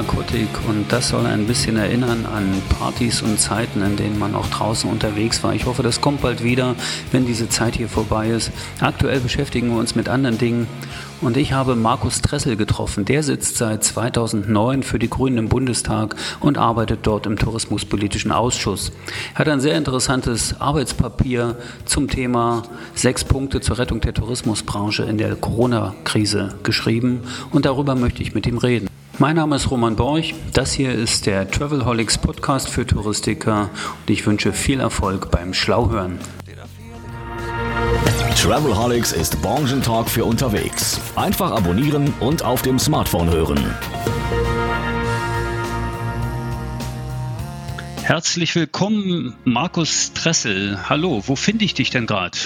mit Narkotik und das soll ein bisschen erinnern an Partys und Zeiten, in denen man auch draußen unterwegs war. Ich hoffe, das kommt bald wieder, wenn diese Zeit hier vorbei ist. Aktuell beschäftigen wir uns mit anderen Dingen und ich habe Markus Tressel getroffen. Der sitzt seit 2009 für die Grünen im Bundestag und arbeitet dort im Tourismuspolitischen Ausschuss. Er hat ein sehr interessantes Arbeitspapier zum Thema sechs Punkte zur Rettung der Tourismusbranche in der Corona-Krise geschrieben und darüber möchte ich mit ihm reden. Mein Name ist Roman Borch. Das hier ist der Travelholics Podcast für Touristiker und ich wünsche viel Erfolg beim Schlauhören. Travelholics ist Branchentalk für unterwegs. Einfach abonnieren und auf dem Smartphone hören. Herzlich willkommen, Markus Tressel. Hallo, wo finde ich dich denn gerade?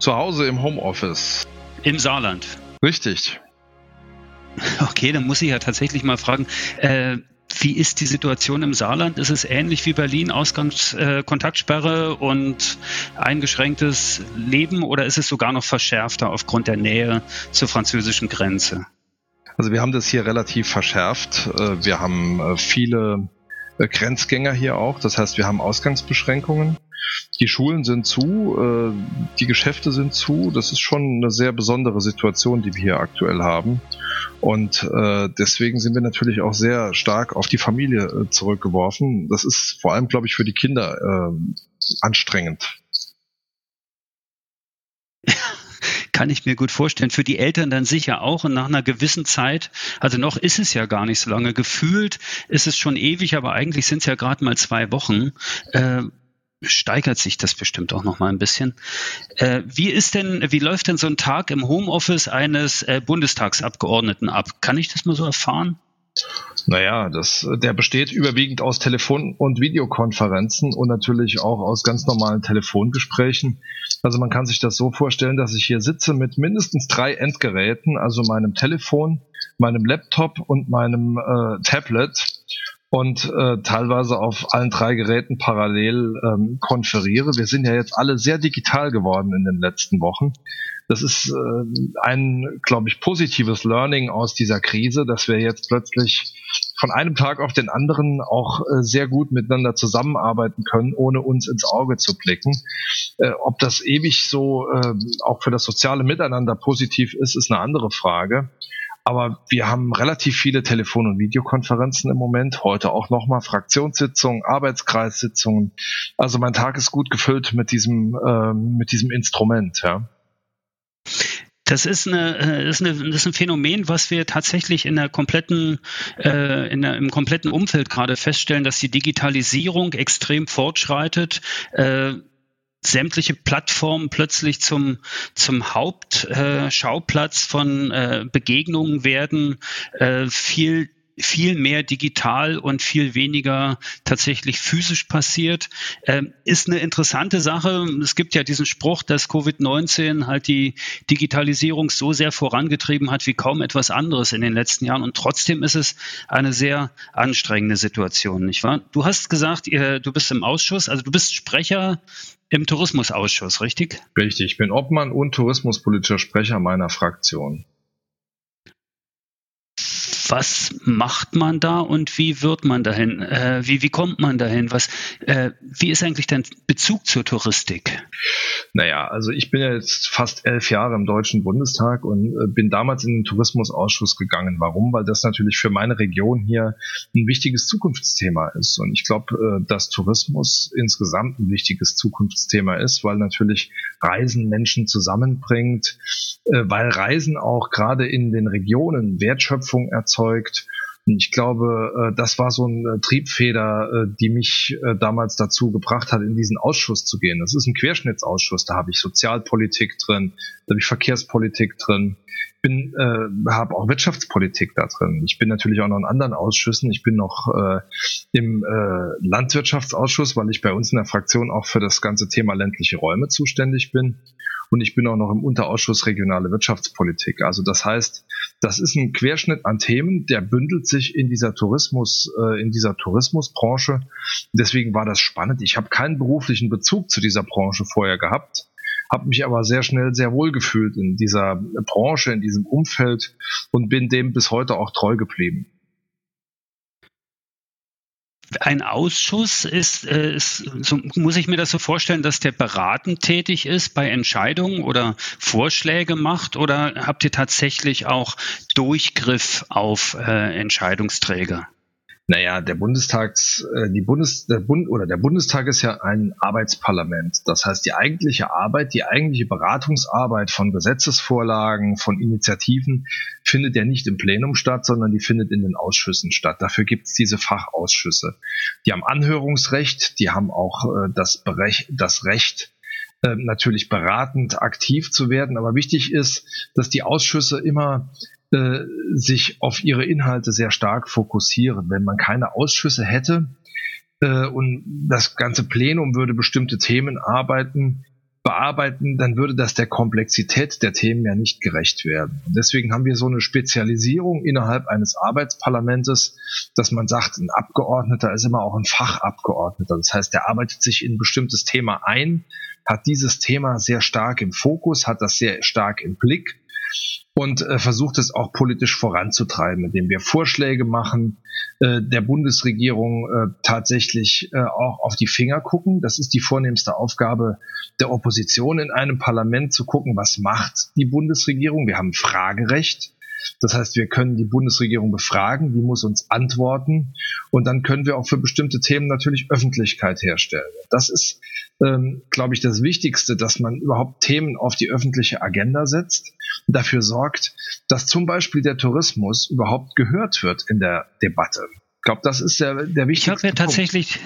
Zu Hause im Homeoffice. Im Saarland. Richtig. Okay, dann muss ich ja tatsächlich mal fragen, äh, wie ist die Situation im Saarland? Ist es ähnlich wie Berlin, Ausgangskontaktsperre äh, und eingeschränktes Leben oder ist es sogar noch verschärfter aufgrund der Nähe zur französischen Grenze? Also wir haben das hier relativ verschärft. Äh, wir haben äh, viele äh, Grenzgänger hier auch. Das heißt, wir haben Ausgangsbeschränkungen. Die Schulen sind zu, äh, die Geschäfte sind zu. Das ist schon eine sehr besondere Situation, die wir hier aktuell haben. Und äh, deswegen sind wir natürlich auch sehr stark auf die Familie äh, zurückgeworfen. Das ist vor allem, glaube ich, für die Kinder äh, anstrengend. kann ich mir gut vorstellen. Für die Eltern dann sicher auch. Und nach einer gewissen Zeit, also noch ist es ja gar nicht so lange. Gefühlt ist es schon ewig, aber eigentlich sind es ja gerade mal zwei Wochen. Äh, steigert sich das bestimmt auch noch mal ein bisschen. Äh, wie ist denn, wie läuft denn so ein Tag im Homeoffice eines äh, Bundestagsabgeordneten ab? Kann ich das mal so erfahren? Naja, das, der besteht überwiegend aus Telefon- und Videokonferenzen und natürlich auch aus ganz normalen Telefongesprächen. Also man kann sich das so vorstellen, dass ich hier sitze mit mindestens drei Endgeräten, also meinem Telefon, meinem Laptop und meinem äh, Tablet und äh, teilweise auf allen drei Geräten parallel ähm, konferiere. Wir sind ja jetzt alle sehr digital geworden in den letzten Wochen. Das ist äh, ein, glaube ich, positives Learning aus dieser Krise, dass wir jetzt plötzlich von einem Tag auf den anderen auch äh, sehr gut miteinander zusammenarbeiten können, ohne uns ins Auge zu blicken. Äh, ob das ewig so äh, auch für das soziale Miteinander positiv ist, ist eine andere Frage. Aber wir haben relativ viele Telefon- und Videokonferenzen im Moment. Heute auch nochmal Fraktionssitzungen, Arbeitskreissitzungen. Also mein Tag ist gut gefüllt mit diesem, äh, mit diesem Instrument, ja. Das ist, eine, äh, ist, eine, das ist ein Phänomen, was wir tatsächlich in der kompletten, äh, in der, im kompletten Umfeld gerade feststellen, dass die Digitalisierung extrem fortschreitet. Äh, sämtliche Plattformen plötzlich zum, zum Hauptschauplatz äh, von äh, Begegnungen werden, äh, viel viel mehr digital und viel weniger tatsächlich physisch passiert, ähm, ist eine interessante Sache. Es gibt ja diesen Spruch, dass Covid-19 halt die Digitalisierung so sehr vorangetrieben hat wie kaum etwas anderes in den letzten Jahren. Und trotzdem ist es eine sehr anstrengende Situation, nicht wahr? Du hast gesagt, ihr, du bist im Ausschuss, also du bist Sprecher im Tourismusausschuss, richtig? Richtig, ich bin Obmann und tourismuspolitischer Sprecher meiner Fraktion was macht man da und wie wird man dahin? Äh, wie, wie kommt man dahin? Was, äh, wie ist eigentlich dein Bezug zur Touristik? Naja, also ich bin jetzt fast elf Jahre im Deutschen Bundestag und äh, bin damals in den Tourismusausschuss gegangen. Warum? Weil das natürlich für meine Region hier ein wichtiges Zukunftsthema ist. Und ich glaube, äh, dass Tourismus insgesamt ein wichtiges Zukunftsthema ist, weil natürlich Reisen Menschen zusammenbringt, äh, weil Reisen auch gerade in den Regionen Wertschöpfung erzeugt erzeugt. Und ich glaube, äh, das war so eine Triebfeder, äh, die mich äh, damals dazu gebracht hat, in diesen Ausschuss zu gehen. Das ist ein Querschnittsausschuss, da habe ich Sozialpolitik drin, da habe ich Verkehrspolitik drin, bin, äh, habe auch Wirtschaftspolitik da drin. Ich bin natürlich auch noch in anderen Ausschüssen. Ich bin noch äh, im äh, Landwirtschaftsausschuss, weil ich bei uns in der Fraktion auch für das ganze Thema ländliche Räume zuständig bin und ich bin auch noch im Unterausschuss regionale Wirtschaftspolitik. Also das heißt, das ist ein Querschnitt an Themen, der bündelt sich in dieser Tourismus, äh, in dieser Tourismusbranche. Deswegen war das spannend. Ich habe keinen beruflichen Bezug zu dieser Branche vorher gehabt habe mich aber sehr schnell sehr wohl gefühlt in dieser Branche, in diesem Umfeld und bin dem bis heute auch treu geblieben. Ein Ausschuss ist, äh, ist so, muss ich mir das so vorstellen, dass der beratend tätig ist bei Entscheidungen oder Vorschläge macht oder habt ihr tatsächlich auch Durchgriff auf äh, Entscheidungsträger? Naja, der Bundestags, äh, die Bundes, der Bund oder der Bundestag ist ja ein Arbeitsparlament. Das heißt, die eigentliche Arbeit, die eigentliche Beratungsarbeit von Gesetzesvorlagen, von Initiativen findet ja nicht im Plenum statt, sondern die findet in den Ausschüssen statt. Dafür gibt es diese Fachausschüsse. Die haben Anhörungsrecht, die haben auch äh, das, Berech das Recht, äh, natürlich beratend aktiv zu werden. Aber wichtig ist, dass die Ausschüsse immer äh, sich auf ihre Inhalte sehr stark fokussieren. Wenn man keine Ausschüsse hätte äh, und das ganze Plenum würde bestimmte Themen arbeiten, bearbeiten, dann würde das der Komplexität der Themen ja nicht gerecht werden. Und deswegen haben wir so eine Spezialisierung innerhalb eines Arbeitsparlamentes, dass man sagt, ein Abgeordneter ist immer auch ein Fachabgeordneter. Das heißt, der arbeitet sich in ein bestimmtes Thema ein, hat dieses Thema sehr stark im Fokus, hat das sehr stark im Blick und äh, versucht es auch politisch voranzutreiben, indem wir Vorschläge machen, äh, der Bundesregierung äh, tatsächlich äh, auch auf die Finger gucken. Das ist die vornehmste Aufgabe der Opposition in einem Parlament, zu gucken, was macht die Bundesregierung. Wir haben Fragerecht. Das heißt, wir können die Bundesregierung befragen, die muss uns antworten und dann können wir auch für bestimmte Themen natürlich Öffentlichkeit herstellen. Das ist, ähm, glaube ich, das Wichtigste, dass man überhaupt Themen auf die öffentliche Agenda setzt und dafür sorgt, dass zum Beispiel der Tourismus überhaupt gehört wird in der Debatte. Ich glaube, das ist der, der wichtigste. Ich habe ja tatsächlich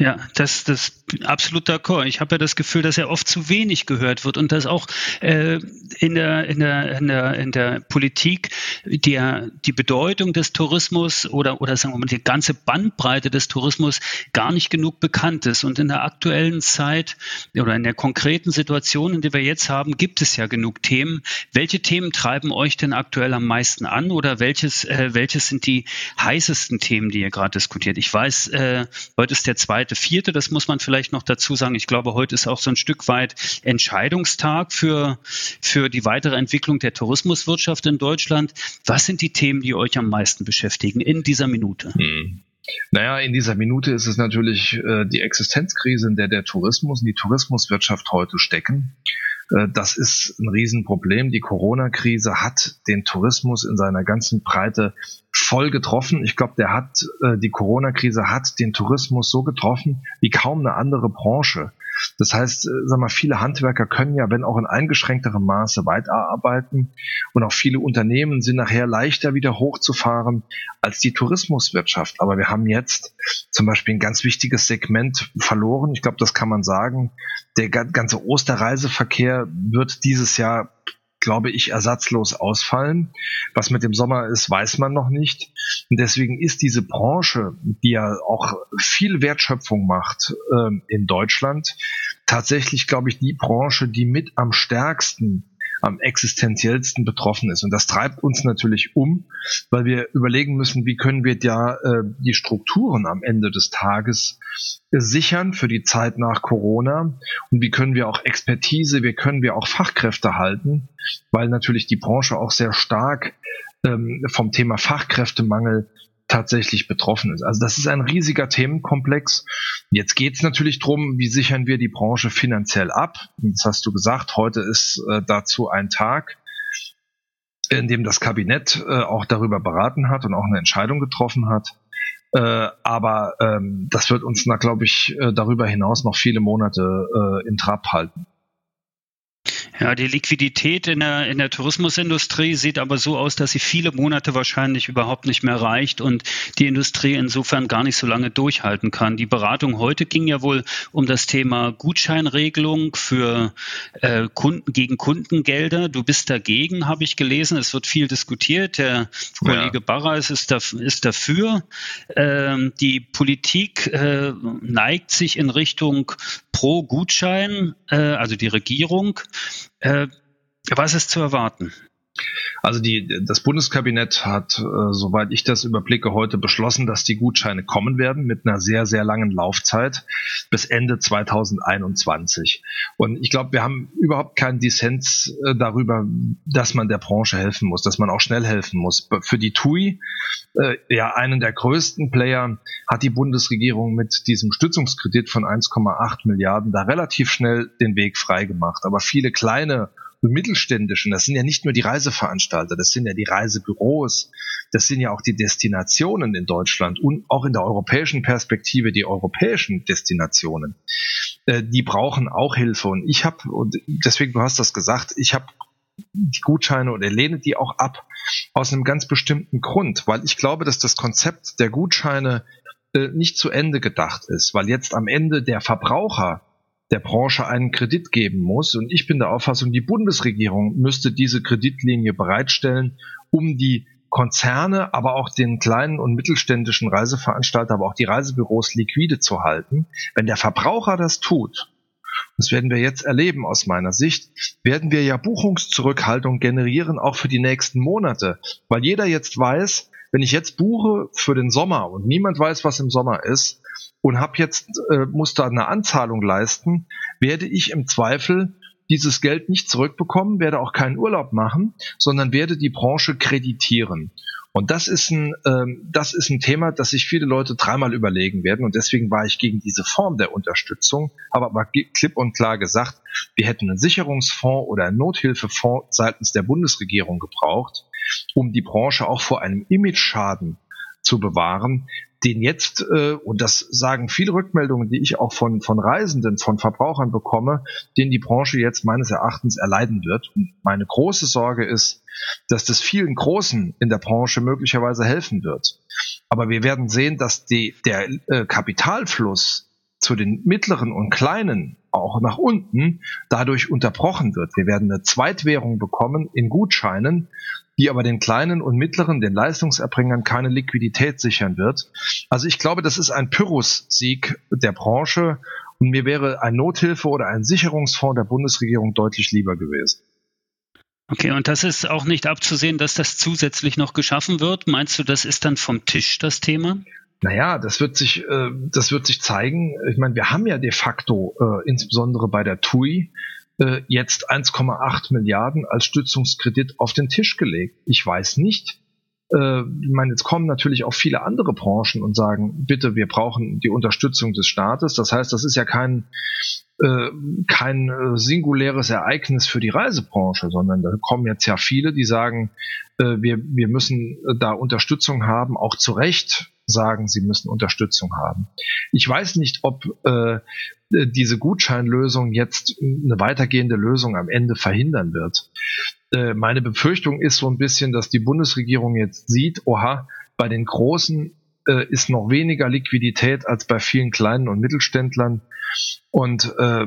ja, das, das absolut d'accord. Ich habe ja das Gefühl, dass er oft zu wenig gehört wird und dass auch äh, in, der, in, der, in, der, in der Politik der, die Bedeutung des Tourismus oder, oder sagen wir mal die ganze Bandbreite des Tourismus gar nicht genug bekannt ist. Und in der aktuellen Zeit oder in der konkreten Situation, in der wir jetzt haben, gibt es ja genug Themen. Welche Themen treiben euch denn aktuell am meisten an oder welches, äh, welches sind die heißesten Themen, die ihr gerade diskutiert? Ich weiß, äh, heute ist der zweite zweite, vierte. Das muss man vielleicht noch dazu sagen. Ich glaube, heute ist auch so ein Stück weit Entscheidungstag für, für die weitere Entwicklung der Tourismuswirtschaft in Deutschland. Was sind die Themen, die euch am meisten beschäftigen in dieser Minute? Hm. Naja, in dieser Minute ist es natürlich äh, die Existenzkrise, in der der Tourismus und die Tourismuswirtschaft heute stecken. Äh, das ist ein Riesenproblem. Die Corona-Krise hat den Tourismus in seiner ganzen Breite voll getroffen. Ich glaube, der hat, äh, die Corona-Krise hat den Tourismus so getroffen wie kaum eine andere Branche. Das heißt, äh, sag mal, viele Handwerker können ja, wenn auch in eingeschränkterem Maße, weiterarbeiten und auch viele Unternehmen sind nachher leichter wieder hochzufahren als die Tourismuswirtschaft. Aber wir haben jetzt zum Beispiel ein ganz wichtiges Segment verloren. Ich glaube, das kann man sagen. Der ganze Osterreiseverkehr wird dieses Jahr glaube ich, ersatzlos ausfallen. Was mit dem Sommer ist, weiß man noch nicht. Und deswegen ist diese Branche, die ja auch viel Wertschöpfung macht äh, in Deutschland, tatsächlich, glaube ich, die Branche, die mit am stärksten am existenziellsten betroffen ist. Und das treibt uns natürlich um, weil wir überlegen müssen, wie können wir ja äh, die Strukturen am Ende des Tages sichern für die Zeit nach Corona und wie können wir auch Expertise, wie können wir auch Fachkräfte halten, weil natürlich die Branche auch sehr stark ähm, vom Thema Fachkräftemangel tatsächlich betroffen ist. Also das ist ein riesiger Themenkomplex. Jetzt geht es natürlich drum, wie sichern wir die Branche finanziell ab. Das hast du gesagt, heute ist äh, dazu ein Tag, in dem das Kabinett äh, auch darüber beraten hat und auch eine Entscheidung getroffen hat. Äh, aber ähm, das wird uns, glaube ich, äh, darüber hinaus noch viele Monate äh, in Trab halten. Ja, die Liquidität in der, in der Tourismusindustrie sieht aber so aus, dass sie viele Monate wahrscheinlich überhaupt nicht mehr reicht und die Industrie insofern gar nicht so lange durchhalten kann. Die Beratung heute ging ja wohl um das Thema Gutscheinregelung für äh, Kunden gegen Kundengelder. Du bist dagegen, habe ich gelesen. Es wird viel diskutiert. Der Kollege ja. Barras ist, da, ist dafür. Ähm, die Politik äh, neigt sich in Richtung pro Gutschein, äh, also die Regierung. Äh, was ist zu erwarten? Also die, das Bundeskabinett hat, äh, soweit ich das überblicke, heute beschlossen, dass die Gutscheine kommen werden mit einer sehr, sehr langen Laufzeit bis Ende 2021. Und ich glaube, wir haben überhaupt keinen Dissens äh, darüber, dass man der Branche helfen muss, dass man auch schnell helfen muss. Für die TUI, äh, ja, einen der größten Player, hat die Bundesregierung mit diesem Stützungskredit von 1,8 Milliarden da relativ schnell den Weg freigemacht. Aber viele kleine mittelständischen, das sind ja nicht nur die Reiseveranstalter, das sind ja die Reisebüros, das sind ja auch die Destinationen in Deutschland und auch in der europäischen Perspektive die europäischen Destinationen. Äh, die brauchen auch Hilfe und ich habe, und deswegen, du hast das gesagt, ich habe die Gutscheine oder lehne die auch ab aus einem ganz bestimmten Grund, weil ich glaube, dass das Konzept der Gutscheine äh, nicht zu Ende gedacht ist, weil jetzt am Ende der Verbraucher der Branche einen Kredit geben muss. Und ich bin der Auffassung, die Bundesregierung müsste diese Kreditlinie bereitstellen, um die Konzerne, aber auch den kleinen und mittelständischen Reiseveranstalter, aber auch die Reisebüros liquide zu halten. Wenn der Verbraucher das tut, das werden wir jetzt erleben aus meiner Sicht, werden wir ja Buchungszurückhaltung generieren, auch für die nächsten Monate, weil jeder jetzt weiß, wenn ich jetzt buche für den Sommer und niemand weiß, was im Sommer ist, und habe jetzt äh, muss da eine Anzahlung leisten, werde ich im Zweifel dieses Geld nicht zurückbekommen, werde auch keinen Urlaub machen, sondern werde die Branche kreditieren. Und das ist ein, ähm, das ist ein Thema, das sich viele Leute dreimal überlegen werden. Und deswegen war ich gegen diese Form der Unterstützung, habe aber klipp und klar gesagt, wir hätten einen Sicherungsfonds oder einen Nothilfefonds seitens der Bundesregierung gebraucht, um die Branche auch vor einem Image-Schaden zu bewahren, den jetzt, äh, und das sagen viele Rückmeldungen, die ich auch von, von Reisenden, von Verbrauchern bekomme, den die Branche jetzt meines Erachtens erleiden wird. Und meine große Sorge ist, dass das vielen Großen in der Branche möglicherweise helfen wird. Aber wir werden sehen, dass die, der äh, Kapitalfluss zu den mittleren und kleinen auch nach unten dadurch unterbrochen wird. Wir werden eine Zweitwährung bekommen in Gutscheinen, die aber den kleinen und mittleren, den Leistungserbringern keine Liquidität sichern wird. Also ich glaube, das ist ein Pyrrhus-Sieg der Branche und mir wäre ein Nothilfe oder ein Sicherungsfonds der Bundesregierung deutlich lieber gewesen. Okay, und das ist auch nicht abzusehen, dass das zusätzlich noch geschaffen wird. Meinst du, das ist dann vom Tisch das Thema? Naja, das wird sich, äh, das wird sich zeigen. Ich meine, wir haben ja de facto, äh, insbesondere bei der TUI, äh, jetzt 1,8 Milliarden als Stützungskredit auf den Tisch gelegt. Ich weiß nicht, äh, ich meine, jetzt kommen natürlich auch viele andere Branchen und sagen, bitte, wir brauchen die Unterstützung des Staates. Das heißt, das ist ja kein, äh, kein äh, singuläres Ereignis für die Reisebranche, sondern da kommen jetzt ja viele, die sagen, äh, wir, wir müssen da Unterstützung haben, auch zu Recht sagen, sie müssen Unterstützung haben. Ich weiß nicht, ob äh, diese Gutscheinlösung jetzt eine weitergehende Lösung am Ende verhindern wird. Äh, meine Befürchtung ist so ein bisschen, dass die Bundesregierung jetzt sieht, oha, bei den Großen äh, ist noch weniger Liquidität als bei vielen kleinen und Mittelständlern. Und äh,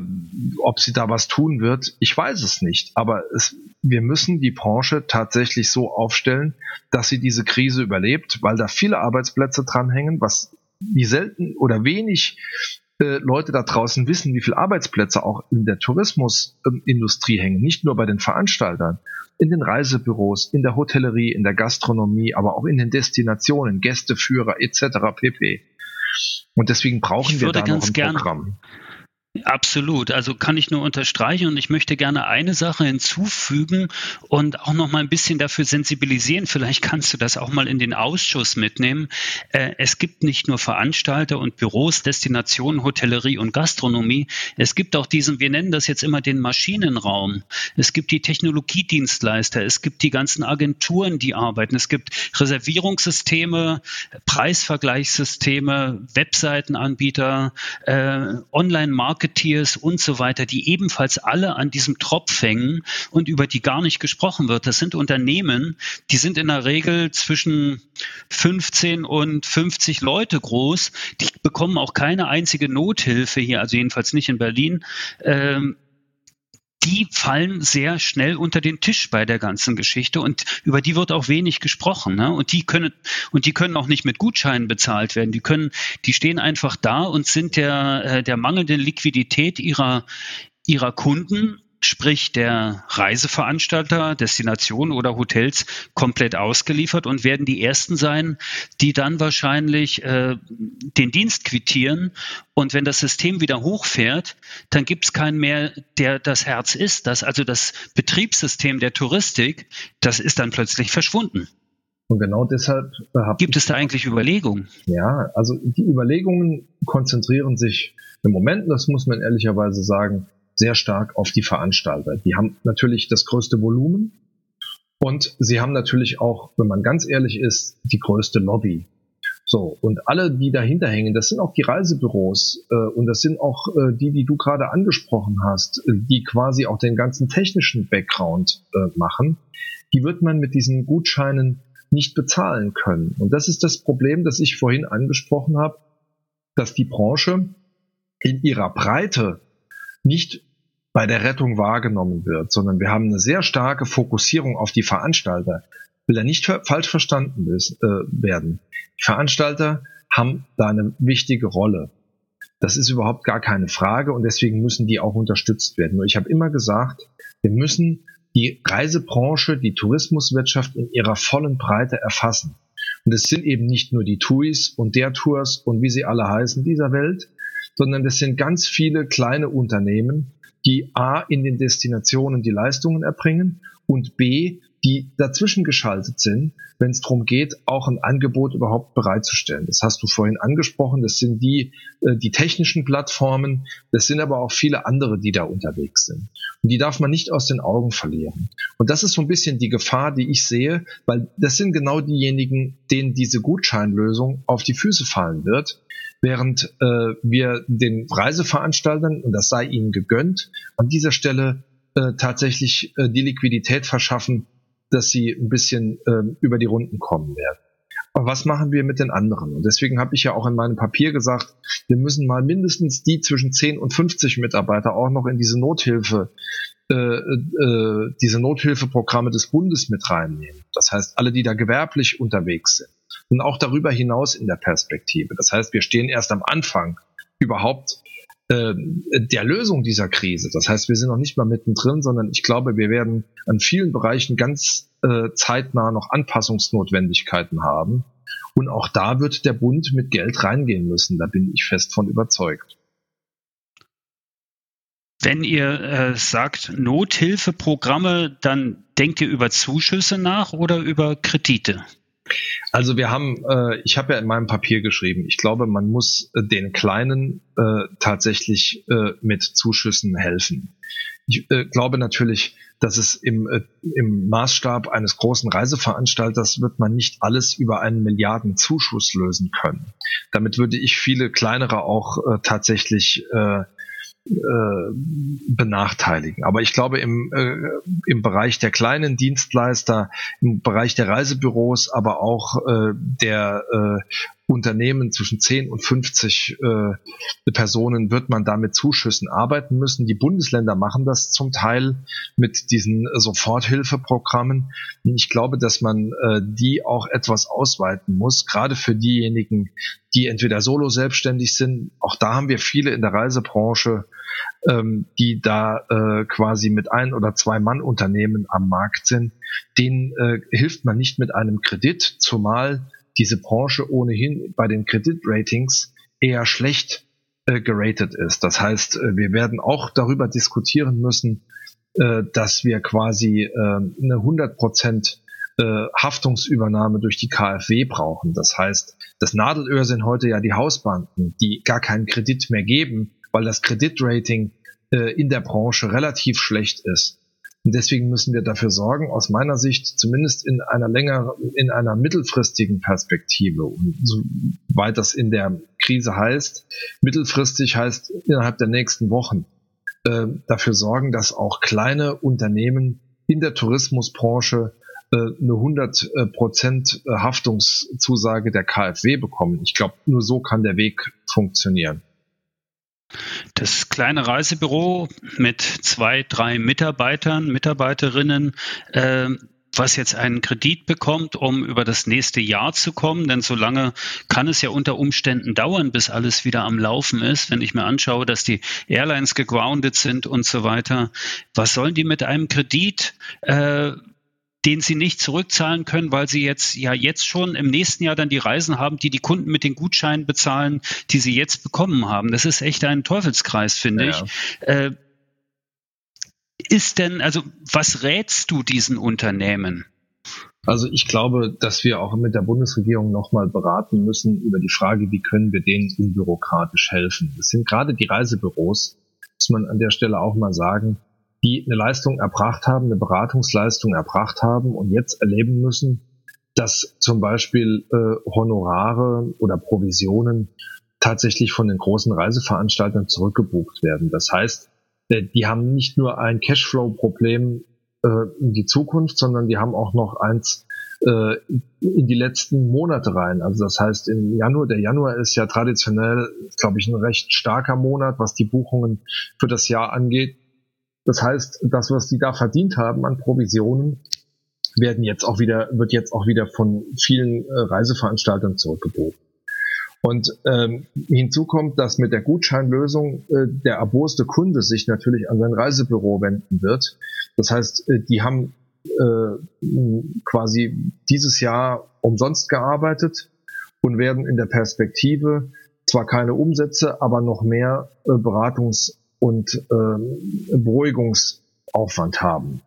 ob sie da was tun wird, ich weiß es nicht. Aber es, wir müssen die Branche tatsächlich so aufstellen, dass sie diese Krise überlebt, weil da viele Arbeitsplätze dranhängen, was wie selten oder wenig äh, Leute da draußen wissen, wie viele Arbeitsplätze auch in der Tourismusindustrie hängen, nicht nur bei den Veranstaltern, in den Reisebüros, in der Hotellerie, in der Gastronomie, aber auch in den Destinationen, Gästeführer etc. pp. Und deswegen brauchen wir da noch ein Programm. Absolut. Also kann ich nur unterstreichen und ich möchte gerne eine Sache hinzufügen und auch noch mal ein bisschen dafür sensibilisieren. Vielleicht kannst du das auch mal in den Ausschuss mitnehmen. Äh, es gibt nicht nur Veranstalter und Büros, Destinationen, Hotellerie und Gastronomie. Es gibt auch diesen, wir nennen das jetzt immer den Maschinenraum. Es gibt die Technologiedienstleister. Es gibt die ganzen Agenturen, die arbeiten. Es gibt Reservierungssysteme, Preisvergleichssysteme, Webseitenanbieter, äh, Online-Marketing Marketeers und so weiter, die ebenfalls alle an diesem Tropf hängen und über die gar nicht gesprochen wird. Das sind Unternehmen, die sind in der Regel zwischen 15 und 50 Leute groß. Die bekommen auch keine einzige Nothilfe hier, also jedenfalls nicht in Berlin. Ähm, die fallen sehr schnell unter den Tisch bei der ganzen Geschichte und über die wird auch wenig gesprochen. Ne? Und die können und die können auch nicht mit Gutscheinen bezahlt werden. Die können, die stehen einfach da und sind der äh, der mangelnden Liquidität ihrer ihrer Kunden sprich der Reiseveranstalter, Destination oder Hotels komplett ausgeliefert und werden die ersten sein, die dann wahrscheinlich äh, den Dienst quittieren. Und wenn das System wieder hochfährt, dann gibt es keinen mehr, der das Herz ist. Das, also das Betriebssystem der Touristik, das ist dann plötzlich verschwunden. Und genau deshalb gibt es da eigentlich Überlegungen? Ja, also die Überlegungen konzentrieren sich im Moment, das muss man ehrlicherweise sagen, sehr stark auf die Veranstalter. Die haben natürlich das größte Volumen und sie haben natürlich auch, wenn man ganz ehrlich ist, die größte Lobby. So, und alle, die dahinter hängen, das sind auch die Reisebüros äh, und das sind auch äh, die, die du gerade angesprochen hast, äh, die quasi auch den ganzen technischen Background äh, machen. Die wird man mit diesen Gutscheinen nicht bezahlen können. Und das ist das Problem, das ich vorhin angesprochen habe, dass die Branche in ihrer Breite nicht bei der Rettung wahrgenommen wird, sondern wir haben eine sehr starke Fokussierung auf die Veranstalter. Will da nicht falsch verstanden äh, werden. Die Veranstalter haben da eine wichtige Rolle. Das ist überhaupt gar keine Frage und deswegen müssen die auch unterstützt werden. Nur ich habe immer gesagt, wir müssen die Reisebranche, die Tourismuswirtschaft in ihrer vollen Breite erfassen. Und es sind eben nicht nur die TUIs und der Tours und wie sie alle heißen dieser Welt, sondern es sind ganz viele kleine Unternehmen, die A in den Destinationen die Leistungen erbringen und B die dazwischen geschaltet sind, wenn es darum geht, auch ein Angebot überhaupt bereitzustellen. Das hast du vorhin angesprochen. Das sind die, äh, die technischen Plattformen. Das sind aber auch viele andere, die da unterwegs sind. Und die darf man nicht aus den Augen verlieren. Und das ist so ein bisschen die Gefahr, die ich sehe, weil das sind genau diejenigen, denen diese Gutscheinlösung auf die Füße fallen wird, während äh, wir den Reiseveranstaltern, und das sei ihnen gegönnt, an dieser Stelle äh, tatsächlich äh, die Liquidität verschaffen, dass sie ein bisschen äh, über die Runden kommen werden. Aber was machen wir mit den anderen? Und deswegen habe ich ja auch in meinem Papier gesagt, wir müssen mal mindestens die zwischen 10 und 50 Mitarbeiter auch noch in diese Nothilfe, äh, äh, diese Nothilfeprogramme des Bundes mit reinnehmen. Das heißt, alle, die da gewerblich unterwegs sind und auch darüber hinaus in der Perspektive. Das heißt, wir stehen erst am Anfang überhaupt äh, der Lösung dieser Krise. Das heißt, wir sind noch nicht mal mittendrin, sondern ich glaube, wir werden an vielen Bereichen ganz äh, zeitnah noch Anpassungsnotwendigkeiten haben. Und auch da wird der Bund mit Geld reingehen müssen. Da bin ich fest von überzeugt. Wenn ihr äh, sagt Nothilfeprogramme, dann denkt ihr über Zuschüsse nach oder über Kredite? Also wir haben, äh, ich habe ja in meinem Papier geschrieben, ich glaube, man muss äh, den Kleinen äh, tatsächlich äh, mit Zuschüssen helfen. Ich äh, glaube natürlich, dass es im, äh, im Maßstab eines großen Reiseveranstalters wird man nicht alles über einen Milliarden Zuschuss lösen können. Damit würde ich viele kleinere auch äh, tatsächlich äh, benachteiligen. Aber ich glaube, im, äh, im Bereich der kleinen Dienstleister, im Bereich der Reisebüros, aber auch äh, der äh, Unternehmen zwischen 10 und 50 äh, Personen wird man da mit Zuschüssen arbeiten müssen. Die Bundesländer machen das zum Teil mit diesen Soforthilfeprogrammen. Ich glaube, dass man äh, die auch etwas ausweiten muss, gerade für diejenigen, die entweder solo selbstständig sind. Auch da haben wir viele in der Reisebranche, ähm, die da äh, quasi mit ein oder zwei Mann Unternehmen am Markt sind. Denen äh, hilft man nicht mit einem Kredit, zumal diese Branche ohnehin bei den Kreditratings eher schlecht äh, geratet ist. Das heißt, äh, wir werden auch darüber diskutieren müssen, äh, dass wir quasi eine 100 Prozent Haftungsübernahme durch die KfW brauchen. Das heißt, das Nadelöhr sind heute ja die Hausbanken, die gar keinen Kredit mehr geben, weil das Kreditrating in der Branche relativ schlecht ist. Und deswegen müssen wir dafür sorgen, aus meiner Sicht, zumindest in einer länger, in einer mittelfristigen Perspektive, und soweit das in der Krise heißt, mittelfristig heißt innerhalb der nächsten Wochen, äh, dafür sorgen, dass auch kleine Unternehmen in der Tourismusbranche äh, eine 100 Prozent Haftungszusage der KfW bekommen. Ich glaube, nur so kann der Weg funktionieren. Das kleine Reisebüro mit zwei, drei Mitarbeitern, Mitarbeiterinnen, äh, was jetzt einen Kredit bekommt, um über das nächste Jahr zu kommen, denn so lange kann es ja unter Umständen dauern, bis alles wieder am Laufen ist. Wenn ich mir anschaue, dass die Airlines gegroundet sind und so weiter, was sollen die mit einem Kredit? Äh, den sie nicht zurückzahlen können, weil sie jetzt ja jetzt schon im nächsten Jahr dann die Reisen haben, die die Kunden mit den Gutscheinen bezahlen, die sie jetzt bekommen haben. Das ist echt ein Teufelskreis, finde ja. ich. Äh, ist denn, also was rätst du diesen Unternehmen? Also ich glaube, dass wir auch mit der Bundesregierung nochmal beraten müssen über die Frage, wie können wir denen unbürokratisch helfen. Es sind gerade die Reisebüros, muss man an der Stelle auch mal sagen, die eine Leistung erbracht haben, eine Beratungsleistung erbracht haben und jetzt erleben müssen, dass zum Beispiel äh, Honorare oder Provisionen tatsächlich von den großen Reiseveranstaltern zurückgebucht werden. Das heißt, äh, die haben nicht nur ein Cashflow-Problem äh, in die Zukunft, sondern die haben auch noch eins äh, in die letzten Monate rein. Also das heißt, im Januar, der Januar ist ja traditionell, glaube ich, ein recht starker Monat, was die Buchungen für das Jahr angeht. Das heißt, das, was die da verdient haben an Provisionen, werden jetzt auch wieder, wird jetzt auch wieder von vielen äh, Reiseveranstaltern zurückgeboten. Und ähm, hinzu kommt, dass mit der Gutscheinlösung äh, der erboste Kunde sich natürlich an sein Reisebüro wenden wird. Das heißt, äh, die haben äh, quasi dieses Jahr umsonst gearbeitet und werden in der Perspektive zwar keine Umsätze, aber noch mehr äh, Beratungs- und äh, Beruhigungsaufwand haben.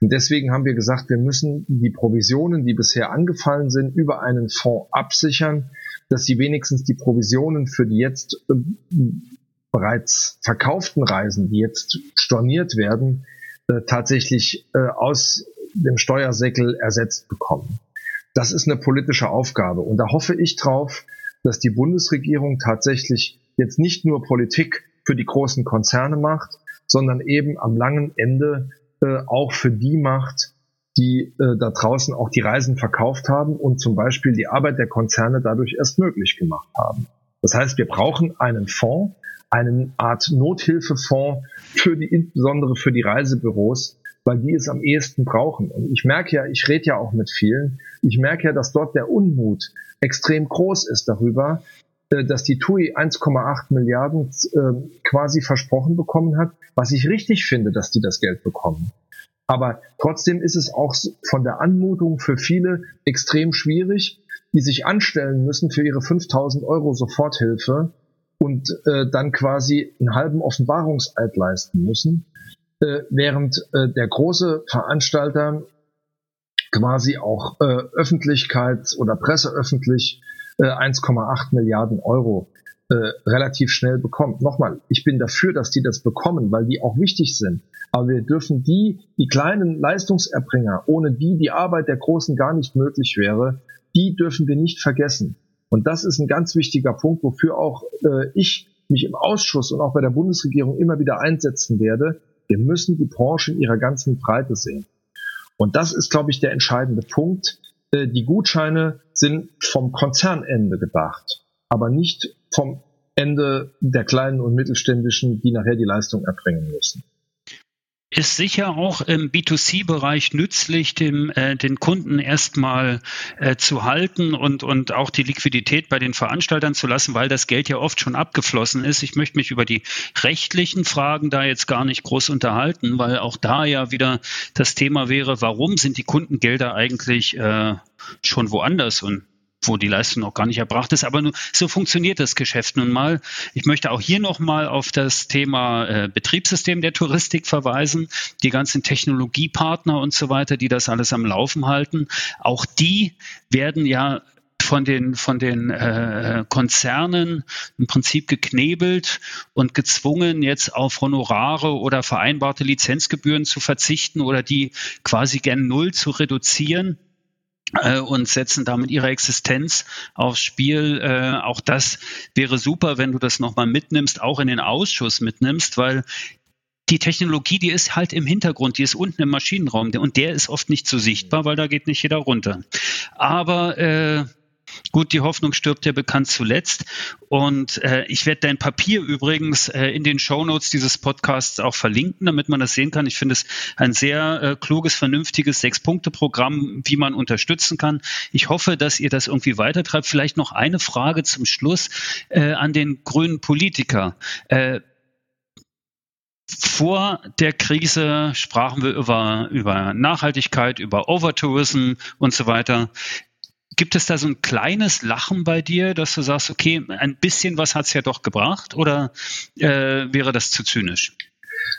Und deswegen haben wir gesagt, wir müssen die Provisionen, die bisher angefallen sind, über einen Fonds absichern, dass sie wenigstens die Provisionen für die jetzt äh, bereits verkauften Reisen, die jetzt storniert werden, äh, tatsächlich äh, aus dem Steuersäckel ersetzt bekommen. Das ist eine politische Aufgabe und da hoffe ich drauf, dass die Bundesregierung tatsächlich jetzt nicht nur Politik für die großen Konzerne macht, sondern eben am langen Ende äh, auch für die macht, die äh, da draußen auch die Reisen verkauft haben und zum Beispiel die Arbeit der Konzerne dadurch erst möglich gemacht haben. Das heißt, wir brauchen einen Fonds, eine Art Nothilfefonds für die, insbesondere für die Reisebüros, weil die es am ehesten brauchen. Und ich merke ja, ich rede ja auch mit vielen, ich merke ja, dass dort der Unmut extrem groß ist darüber, dass die TUI 1,8 Milliarden äh, quasi versprochen bekommen hat, was ich richtig finde, dass die das Geld bekommen. Aber trotzdem ist es auch von der Anmutung für viele extrem schwierig, die sich anstellen müssen für ihre 5000 Euro Soforthilfe und äh, dann quasi einen halben Offenbarungseid leisten müssen, äh, während äh, der große Veranstalter quasi auch äh, Öffentlichkeits- oder presseöffentlich äh, 1,8 Milliarden Euro äh, relativ schnell bekommt. Nochmal, ich bin dafür, dass die das bekommen, weil die auch wichtig sind. Aber wir dürfen die, die kleinen Leistungserbringer, ohne die die Arbeit der Großen gar nicht möglich wäre, die dürfen wir nicht vergessen. Und das ist ein ganz wichtiger Punkt, wofür auch äh, ich mich im Ausschuss und auch bei der Bundesregierung immer wieder einsetzen werde. Wir müssen die Branche in ihrer ganzen Breite sehen. Und das ist, glaube ich, der entscheidende Punkt. Äh, die Gutscheine sind vom Konzernende gedacht aber nicht vom Ende der kleinen und mittelständischen, die nachher die Leistung erbringen müssen ist sicher auch im B2C-Bereich nützlich, dem, äh, den Kunden erstmal äh, zu halten und, und auch die Liquidität bei den Veranstaltern zu lassen, weil das Geld ja oft schon abgeflossen ist. Ich möchte mich über die rechtlichen Fragen da jetzt gar nicht groß unterhalten, weil auch da ja wieder das Thema wäre, warum sind die Kundengelder eigentlich äh, schon woanders und wo die Leistung noch gar nicht erbracht ist. Aber so funktioniert das Geschäft nun mal. Ich möchte auch hier nochmal auf das Thema äh, Betriebssystem der Touristik verweisen. Die ganzen Technologiepartner und so weiter, die das alles am Laufen halten. Auch die werden ja von den, von den äh, Konzernen im Prinzip geknebelt und gezwungen, jetzt auf Honorare oder vereinbarte Lizenzgebühren zu verzichten oder die quasi gern null zu reduzieren und setzen damit ihre Existenz aufs Spiel. Äh, auch das wäre super, wenn du das nochmal mitnimmst, auch in den Ausschuss mitnimmst, weil die Technologie, die ist halt im Hintergrund, die ist unten im Maschinenraum und der ist oft nicht so sichtbar, weil da geht nicht jeder runter. Aber äh, Gut, die Hoffnung stirbt ja bekannt zuletzt. Und äh, ich werde dein Papier übrigens äh, in den Shownotes dieses Podcasts auch verlinken, damit man das sehen kann. Ich finde es ein sehr äh, kluges, vernünftiges Sechs-Punkte-Programm, wie man unterstützen kann. Ich hoffe, dass ihr das irgendwie weitertreibt. Vielleicht noch eine Frage zum Schluss äh, an den grünen Politiker. Äh, vor der Krise sprachen wir über, über Nachhaltigkeit, über Overtourism und so weiter. Gibt es da so ein kleines Lachen bei dir, dass du sagst, okay, ein bisschen was hat es ja doch gebracht oder äh, wäre das zu zynisch?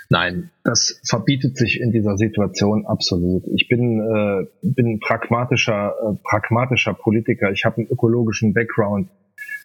Nein, das verbietet sich in dieser Situation absolut. Ich bin, äh, bin pragmatischer, äh, pragmatischer Politiker. Ich habe einen ökologischen Background.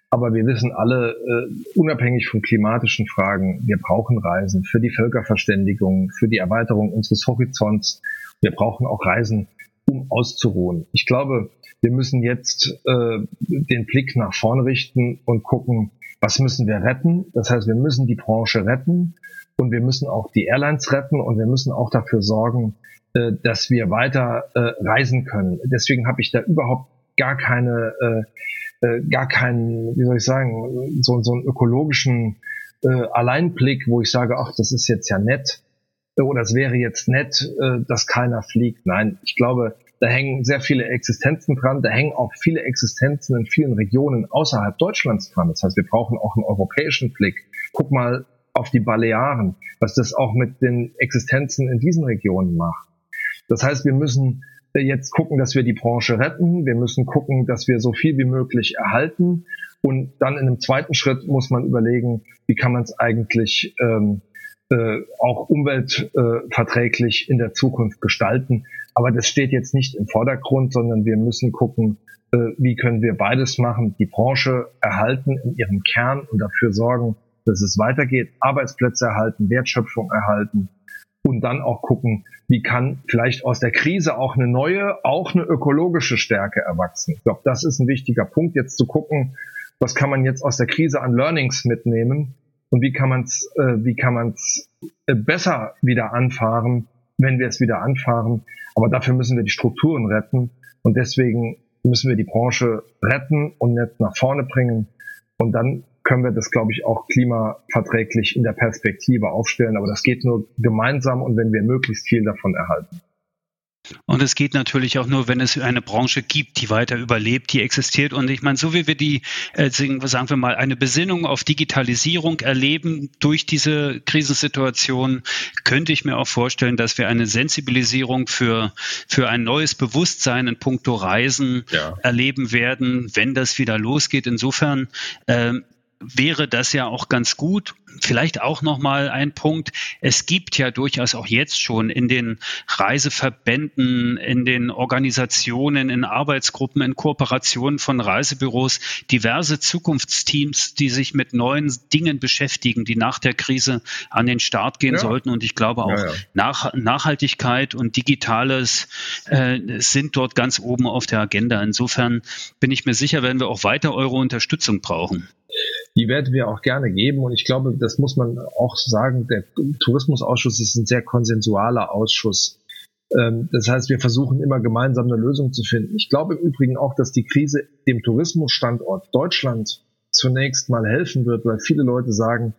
Aber wir wissen alle, äh, unabhängig von klimatischen Fragen, wir brauchen Reisen für die Völkerverständigung, für die Erweiterung unseres Horizonts. Wir brauchen auch Reisen, um auszuruhen. Ich glaube, wir müssen jetzt äh, den Blick nach vorn richten und gucken, was müssen wir retten. Das heißt, wir müssen die Branche retten und wir müssen auch die Airlines retten und wir müssen auch dafür sorgen, äh, dass wir weiter äh, reisen können. Deswegen habe ich da überhaupt gar keine, äh, äh, gar keinen, wie soll ich sagen, so, so einen ökologischen äh, Alleinblick, wo ich sage, ach, das ist jetzt ja nett oder es wäre jetzt nett, äh, dass keiner fliegt. Nein, ich glaube, da hängen sehr viele Existenzen dran. Da hängen auch viele Existenzen in vielen Regionen außerhalb Deutschlands dran. Das heißt, wir brauchen auch einen europäischen Blick. Guck mal auf die Balearen, was das auch mit den Existenzen in diesen Regionen macht. Das heißt, wir müssen jetzt gucken, dass wir die Branche retten. Wir müssen gucken, dass wir so viel wie möglich erhalten. Und dann in einem zweiten Schritt muss man überlegen, wie kann man es eigentlich ähm, äh, auch umweltverträglich in der Zukunft gestalten. Aber das steht jetzt nicht im Vordergrund, sondern wir müssen gucken, äh, wie können wir beides machen, die Branche erhalten in ihrem Kern und dafür sorgen, dass es weitergeht, Arbeitsplätze erhalten, Wertschöpfung erhalten und dann auch gucken, wie kann vielleicht aus der Krise auch eine neue, auch eine ökologische Stärke erwachsen. Ich glaube, das ist ein wichtiger Punkt, jetzt zu gucken, was kann man jetzt aus der Krise an Learnings mitnehmen und wie kann man es äh, wie kann man es äh, besser wieder anfahren, wenn wir es wieder anfahren. Aber dafür müssen wir die Strukturen retten und deswegen müssen wir die Branche retten und nicht nach vorne bringen. Und dann können wir das, glaube ich, auch klimaverträglich in der Perspektive aufstellen. Aber das geht nur gemeinsam und wenn wir möglichst viel davon erhalten. Und es geht natürlich auch nur, wenn es eine Branche gibt, die weiter überlebt, die existiert. Und ich meine, so wie wir die, äh, sagen wir mal, eine Besinnung auf Digitalisierung erleben durch diese Krisensituation, könnte ich mir auch vorstellen, dass wir eine Sensibilisierung für, für ein neues Bewusstsein in puncto Reisen ja. erleben werden, wenn das wieder losgeht. Insofern äh, wäre das ja auch ganz gut. Vielleicht auch noch mal ein Punkt. Es gibt ja durchaus auch jetzt schon in den Reiseverbänden, in den Organisationen, in Arbeitsgruppen, in Kooperationen von Reisebüros diverse Zukunftsteams, die sich mit neuen Dingen beschäftigen, die nach der Krise an den Start gehen ja. sollten. Und ich glaube auch ja, ja. Nach, Nachhaltigkeit und Digitales äh, sind dort ganz oben auf der Agenda. Insofern bin ich mir sicher, werden wir auch weiter eure Unterstützung brauchen die werden wir auch gerne geben. Und ich glaube, das muss man auch sagen, der Tourismusausschuss ist ein sehr konsensualer Ausschuss. Ähm, das heißt, wir versuchen immer gemeinsam eine Lösung zu finden. Ich glaube im Übrigen auch, dass die Krise dem Tourismusstandort Deutschland zunächst mal helfen wird, weil viele Leute sagen,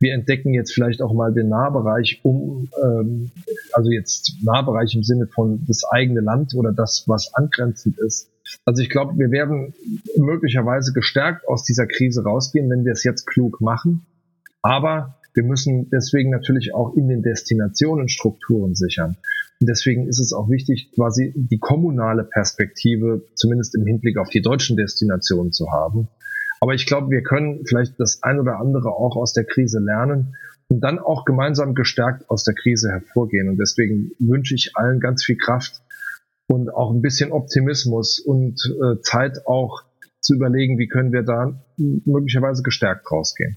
wir entdecken jetzt vielleicht auch mal den Nahbereich um, ähm, also jetzt Nahbereich im Sinne von das eigene Land oder das, was angrenzend ist. Also ich glaube, wir werden möglicherweise gestärkt aus dieser Krise rausgehen, wenn wir es jetzt klug machen. Aber wir müssen deswegen natürlich auch in den Destinationen Strukturen sichern. Und deswegen ist es auch wichtig, quasi die kommunale Perspektive, zumindest im Hinblick auf die deutschen Destinationen zu haben. Aber ich glaube, wir können vielleicht das ein oder andere auch aus der Krise lernen und dann auch gemeinsam gestärkt aus der Krise hervorgehen. Und deswegen wünsche ich allen ganz viel Kraft, und auch ein bisschen Optimismus und äh, Zeit auch zu überlegen, wie können wir da möglicherweise gestärkt rausgehen.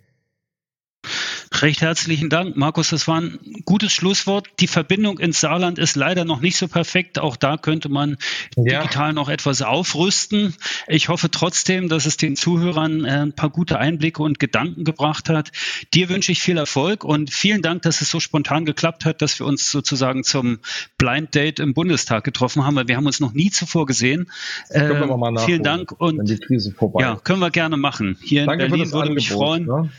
Recht herzlichen Dank, Markus. Das war ein gutes Schlusswort. Die Verbindung ins Saarland ist leider noch nicht so perfekt. Auch da könnte man ja. digital noch etwas aufrüsten. Ich hoffe trotzdem, dass es den Zuhörern äh, ein paar gute Einblicke und Gedanken gebracht hat. Dir wünsche ich viel Erfolg und vielen Dank, dass es so spontan geklappt hat, dass wir uns sozusagen zum Blind Date im Bundestag getroffen haben. Wir haben uns noch nie zuvor gesehen. Äh, können wir mal nachholen, vielen Dank und wenn die Krise vorbei ja, können wir gerne machen. Hier Danke in Berlin würde Angebot, mich freuen. Ne?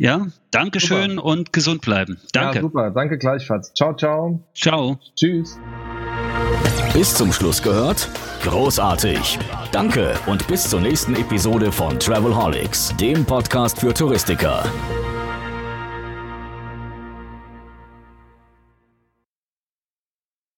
Ja, Dankeschön super. und gesund bleiben. Danke. Ja, super. Danke gleichfalls. Ciao, ciao. Ciao. Tschüss. Bis zum Schluss gehört? Großartig. Danke und bis zur nächsten Episode von Travelholics, dem Podcast für Touristiker.